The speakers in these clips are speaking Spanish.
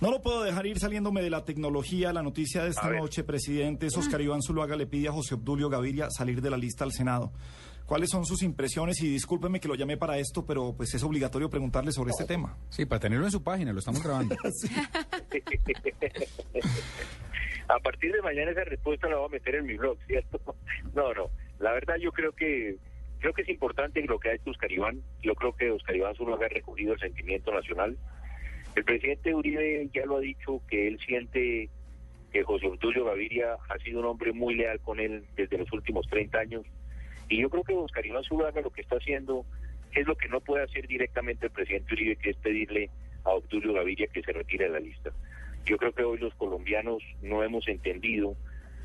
No lo puedo dejar ir saliéndome de la tecnología. La noticia de esta noche, presidente Oscar Iván Zuluaga le pide a José Obdulio Gaviria salir de la lista al Senado. ¿Cuáles son sus impresiones? Y discúlpeme que lo llamé para esto, pero pues es obligatorio preguntarle sobre este tema. Sí, para tenerlo en su página, lo estamos grabando. a partir de mañana esa respuesta la voy a meter en mi blog, ¿cierto? No, no. La verdad yo creo que creo que es importante lo que ha hecho Oscar Iván. Yo creo que Oscar Iván solo ha recogido el sentimiento nacional. El presidente Uribe ya lo ha dicho que él siente que José Obdulio Gaviria ha sido un hombre muy leal con él desde los últimos 30 años. Y yo creo que Oscar Iván Zuluaga lo que está haciendo es lo que no puede hacer directamente el presidente Uribe, que es pedirle a Obdulio Gaviria que se retire de la lista. Yo creo que hoy los colombianos no hemos entendido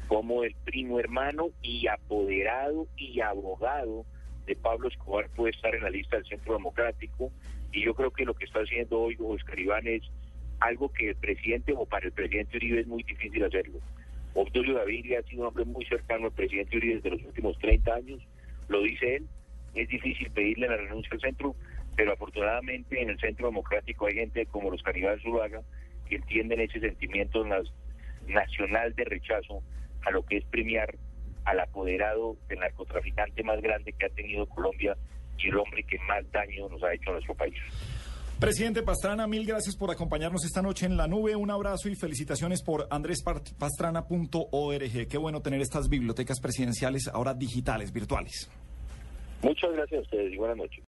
cómo el primo hermano y apoderado y abogado de Pablo Escobar puede estar en la lista del Centro Democrático y yo creo que lo que está haciendo hoy Oscar Iván es algo que el presidente o para el presidente Uribe es muy difícil hacerlo. Obdulio Gaviria ha sido un hombre muy cercano al presidente Uribe desde los últimos 30 años, lo dice él, es difícil pedirle la renuncia al centro, pero afortunadamente en el Centro Democrático hay gente como los Caribales Zuluaga que entienden ese sentimiento nacional de rechazo a lo que es premiar al apoderado del narcotraficante más grande que ha tenido Colombia y el hombre que más daño nos ha hecho a nuestro país. Presidente Pastrana, mil gracias por acompañarnos esta noche en la nube. Un abrazo y felicitaciones por andrespastrana.org. Qué bueno tener estas bibliotecas presidenciales ahora digitales, virtuales. Muchas gracias a ustedes y buenas noches.